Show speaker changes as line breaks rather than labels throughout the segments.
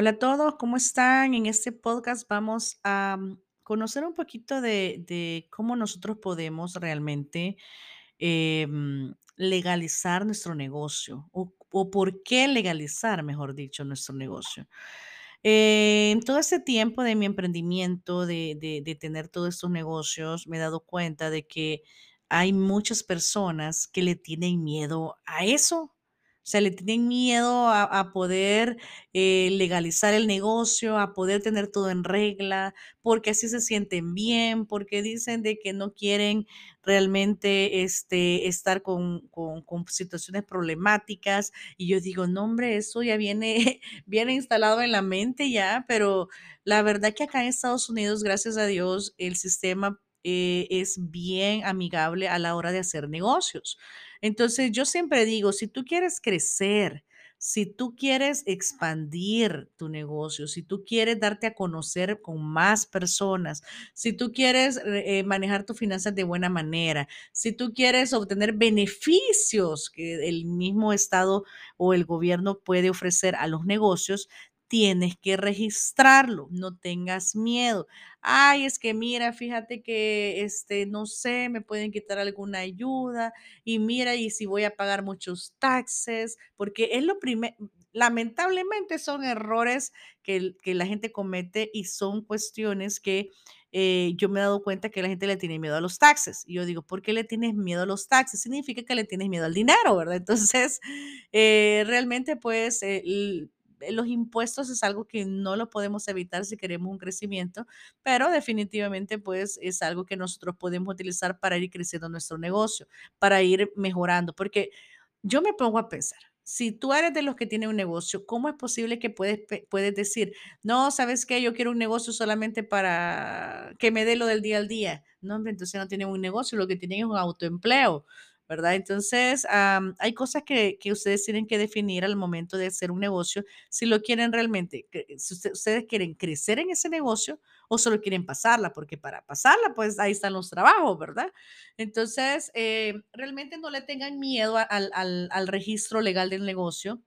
Hola a todos, ¿cómo están? En este podcast vamos a mm, conocer un poquito de, cómo nosotros podemos realmente eh, mm, legalizar nuestro negocio o, o por qué legalizar, mejor dicho, nuestro negocio. Eh, en todo este tiempo de mi emprendimiento, de, de, de tener todos estos negocios, me he dado cuenta de que hay muchas personas que le tienen miedo a eso. Sea, le tienen miedo a, poder eh, legalizar el negocio, a poder tener todo en regla, porque así se sienten bien, porque dicen de que no quieren realmente este, estar con, con, con situaciones problemáticas. Y yo digo, no, hombre, eso ya viene, viene instalado en la mente ya, pero la verdad que acá en Estados Unidos, gracias a Dios, el sistema eh, es bien amigable a la hora de hacer negocios. Entonces, yo siempre digo, si tú quieres crecer, si tú quieres expandir tu negocio, si tú quieres darte a conocer con más personas, si tú quieres eh, eh, manejar tus finanzas de buena manera, si tú quieres obtener beneficios que el mismo Estado o el gobierno puede ofrecer a los negocios, tienes que registrarlo, no tengas miedo. Ay, es que mira, fíjate que este, no sé, me pueden quitar alguna ayuda y mira, y si voy a pagar muchos taxes, porque es lo primero, lamentablemente son errores que, la gente comete y son cuestiones que eh, yo me he dado cuenta que la gente le tiene miedo a los taxes. Y yo digo, ¿por qué le tienes miedo a los taxes? Significa que le tienes miedo al dinero, ¿verdad? Entonces, eh, realmente, pues, los impuestos es algo que no lo podemos evitar si queremos un crecimiento, pero definitivamente, pues, es algo que nosotros podemos utilizar para ir creciendo nuestro negocio, para ir mejorando, porque yo me pongo a pensar, si tú eres de los que tienen un negocio, ¿cómo es posible que puedes, puedes decir, no, sabes qué, yo quiero un negocio solamente para que me dé lo del día al día? No, hombre, entonces no tienen un negocio, lo que tienen es un autoempleo, ¿verdad? Entonces, hay cosas que, que ustedes tienen que definir al momento de hacer un negocio, si lo quieren realmente, que- si usted- ustedes quieren crecer en ese negocio o solo quieren pasarla, porque para pasarla, pues ahí están los trabajos, ¿verdad? Entonces, eh, realmente no le tengan miedo a- al, al- al registro legal del negocio.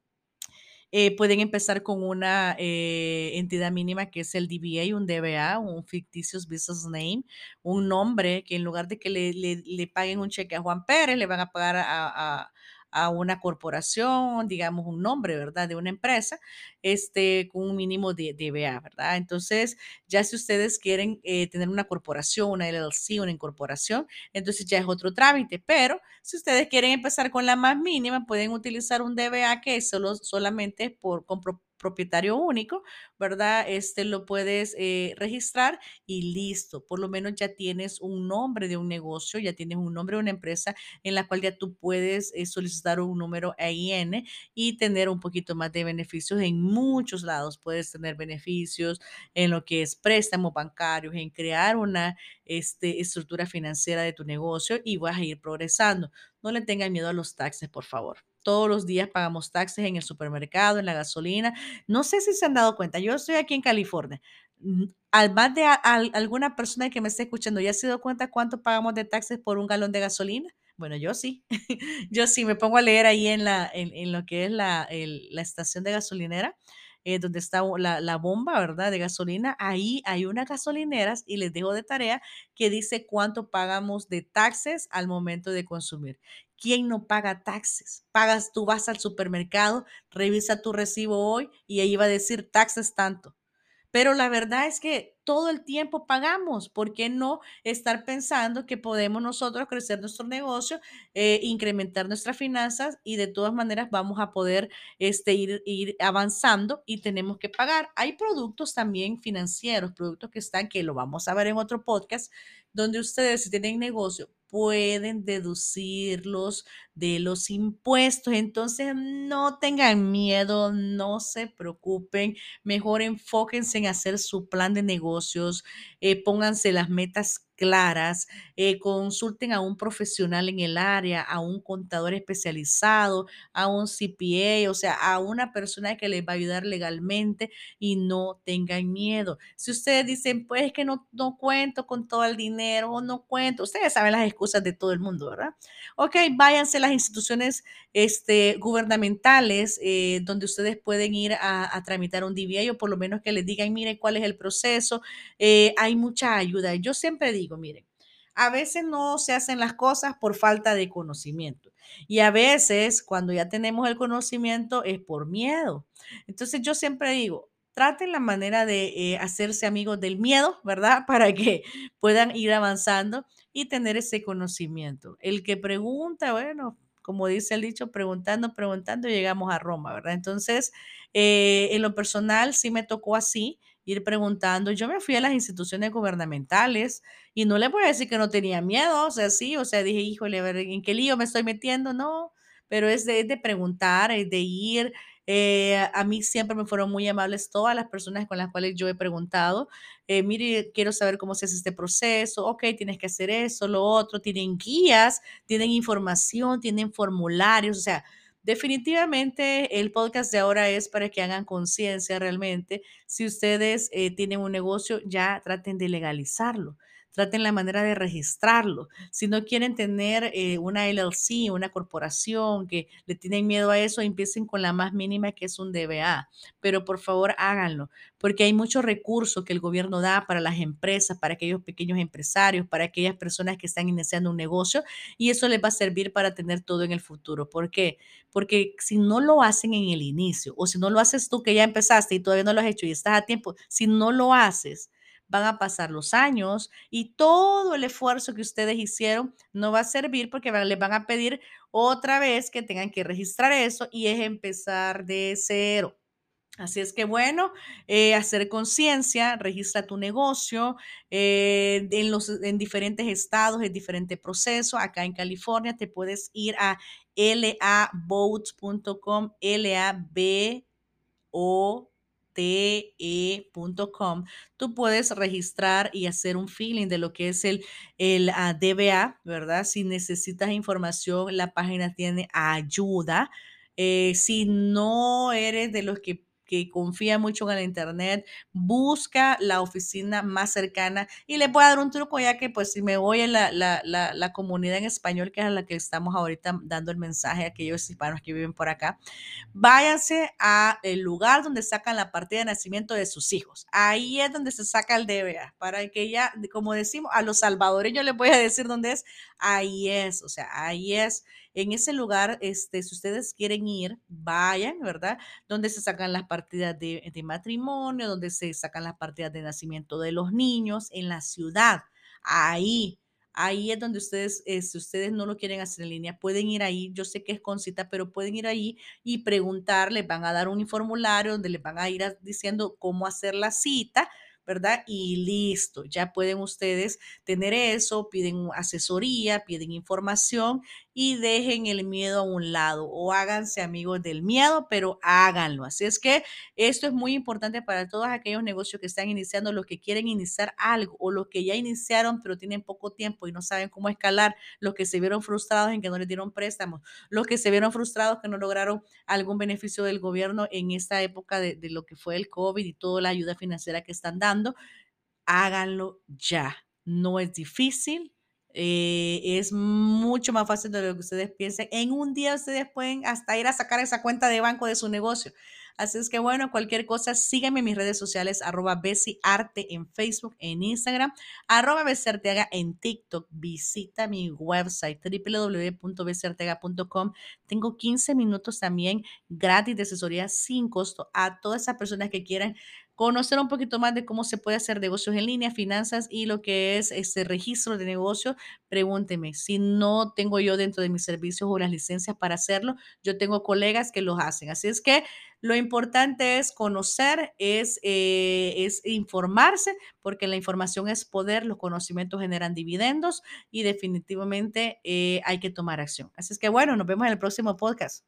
Eh, pueden empezar con una eh, entidad mínima que es el DBA, un DBA, un fictitious business name, un nombre que en lugar de que le, le- le paguen un cheque a Juan Pérez, le van a pagar a, a- a una corporación, digamos un nombre, ¿verdad? De una empresa, este, con un mínimo de DBA, ¿verdad? Entonces, ya si ustedes quieren eh, tener una corporación, una LLC, una incorporación, entonces ya es otro trámite, pero si ustedes quieren empezar con la más mínima, pueden utilizar un DBA que es solo, solamente por con propietario único, ¿verdad? Este lo puedes eh, registrar y listo. Por lo menos ya tienes un nombre de un negocio, ya tienes un nombre de una empresa en la cual ya tú puedes eh, solicitar un número EIN y tener un poquito más de beneficios en muchos lados. Puedes tener beneficios en lo que es préstamos bancarios, en crear una este, estructura financiera de tu negocio y vas a ir progresando. No le tengan miedo a los taxes, por favor. Todos los días pagamos taxes en el supermercado, en la gasolina. No sé si se han dado cuenta, yo estoy aquí en California. Mm, Al más de alguna persona que me esté escuchando, ¿ya se dio cuenta cuánto pagamos de taxes por un galón de gasolina? Bueno, yo sí. Yo sí me pongo a leer ahí en, la, en, lo que es la, la estación de gasolinera, eh, donde está la, la bomba, ¿verdad? De gasolina. Ahí hay unas gasolineras y les dejo de tarea que dice cuánto pagamos de taxes al momento de consumir. ¿Quién no paga taxes? Pagas, tú vas al supermercado, revisa tu recibo hoy y ahí va a decir taxes tanto. Pero la verdad es que todo el tiempo pagamos. ¿Por qué no estar pensando que podemos nosotros crecer nuestro negocio, eh, incrementar nuestras finanzas y de todas maneras vamos a poder este, ir, ir avanzando y tenemos que pagar? Hay productos también financieros, productos que están, que lo vamos a ver en otro podcast, donde ustedes si tienen negocio pueden deducirlos de los impuestos. Entonces, no tengan miedo, no se preocupen Mejor enfóquense en hacer su plan de negocios, eh, pónganse las metas claras, eh, consulten a un profesional en el área, a un contador especializado, a un CPA, o sea, a una persona que les va a ayudar legalmente y no tengan miedo. Si ustedes dicen, pues es que no, no cuento con todo el dinero o no cuento, ustedes saben las excusas de todo el mundo, ¿verdad? Ok, váyanse a las instituciones este, gubernamentales eh, donde ustedes pueden ir a, tramitar un DBA o por lo menos que les digan, miren cuál es el proceso. Eh, hay mucha ayuda. Yo siempre digo, miren, a veces no se hacen las cosas por falta de conocimiento y a veces cuando ya tenemos el conocimiento es por miedo. Entonces yo siempre digo, traten la manera de eh, hacerse amigos del miedo, ¿verdad? Para que puedan ir avanzando y tener ese conocimiento. El que pregunta, bueno, como dice el dicho, preguntando, preguntando, llegamos a Roma, ¿verdad? Entonces, eh, en lo personal sí me tocó así ir preguntando. Yo me fui a las instituciones gubernamentales y no le voy a decir que no tenía miedo, o sea, sí, o sea, dije, híjole, a ver, ¿en qué lío me estoy metiendo? No, pero es de, de preguntar, es de ir. Eh, a mí siempre me fueron muy amables todas las personas con las cuales yo he preguntado. Eh, mire, quiero saber cómo se hace este proceso. Ok, tienes que hacer eso, lo otro. Tienen guías, tienen información, tienen formularios. O sea, Definitivamente el podcast de ahora es para que hagan conciencia realmente. Si ustedes eh, tienen un negocio, ya traten de legalizarlo. Traten la manera de registrarlo. Si no quieren tener eh, una LLC, una corporación que le tienen miedo a eso, empiecen con la más mínima que es un DBA. Pero por favor háganlo, porque hay muchos recursos que el gobierno da para las empresas, para aquellos pequeños empresarios, para aquellas personas que están iniciando un negocio y eso les va a servir para tener todo en el futuro. ¿Por qué? Porque si no lo hacen en el inicio o si no lo haces tú que ya empezaste y todavía no lo has hecho y estás a tiempo, si no lo haces, van a pasar los años y todo el esfuerzo que ustedes hicieron no va a servir porque les van a pedir otra vez que tengan que registrar eso y es empezar de cero. Así es que bueno, eh, hacer conciencia, registra tu negocio eh, en, los, en diferentes estados, es diferente proceso. Acá en California te puedes ir a laboats.com, L-A-B o te.com, tú puedes registrar y hacer un feeling de lo que es el, el ah, DBA, ¿verdad? Si necesitas información, la página tiene ayuda. Eh, si no eres de los que que confía mucho en el Internet, busca la oficina más cercana y le voy a dar un truco ya que pues si me voy en la, la, la, comunidad en español, que es a la que estamos ahorita dando el mensaje a aquellos hispanos que viven por acá, váyanse a el lugar donde sacan la partida de nacimiento de sus hijos. Ahí es donde se saca el DBA, para que ya, como decimos, a los salvadoreños les voy a decir dónde es, ahí es, o sea, ahí es en ese lugar, este, si ustedes quieren ir, vayan, ¿verdad? Donde se sacan las partidas de, matrimonio, donde se sacan las partidas de nacimiento de los niños en la ciudad. Ahí, Ahí es donde ustedes, eh, si ustedes no lo quieren hacer en línea, pueden ir ahí. Yo sé que es con cita, pero pueden ir ahí y preguntar. Les van a dar un formulario donde les van a ir diciendo cómo hacer la cita ¿verdad? Y listo, ya pueden ustedes tener eso, piden asesoría, piden información y dejen el miedo a un lado o háganse amigos del miedo, pero háganlo. Así es que esto es muy importante para todos aquellos negocios que están iniciando, los que quieren iniciar algo o los que ya iniciaron pero tienen poco tiempo y no saben cómo escalar, los que se vieron frustrados en que no les dieron préstamos, los que se vieron frustrados que no lograron algún beneficio del gobierno en esta época de, de lo que fue el COVID y toda la ayuda financiera que están dando, háganlo ya. No es difícil, eh, es mucho más fácil de lo que ustedes piensen. En un día ustedes pueden hasta ir a sacar esa cuenta de banco de su negocio. Así es que bueno, cualquier cosa, síganme en mis redes sociales, arroba Arte en Facebook, en Instagram, arroba Arteaga en TikTok. Visita mi website www.bcarteaga.com. Tengo 15 minutos también gratis de asesoría sin costo a todas esas personas que quieran conocer un poquito más de cómo se puede hacer negocios en línea, finanzas y lo que es este registro de negocio, pregúnteme. Si no tengo yo dentro de mis servicios o las licencias para hacerlo, yo tengo colegas que los hacen. Así es que lo importante es conocer, es, eh, es informarse, porque la información es poder, los conocimientos generan dividendos y definitivamente eh, hay que tomar acción. Así es que bueno, nos vemos en el próximo podcast.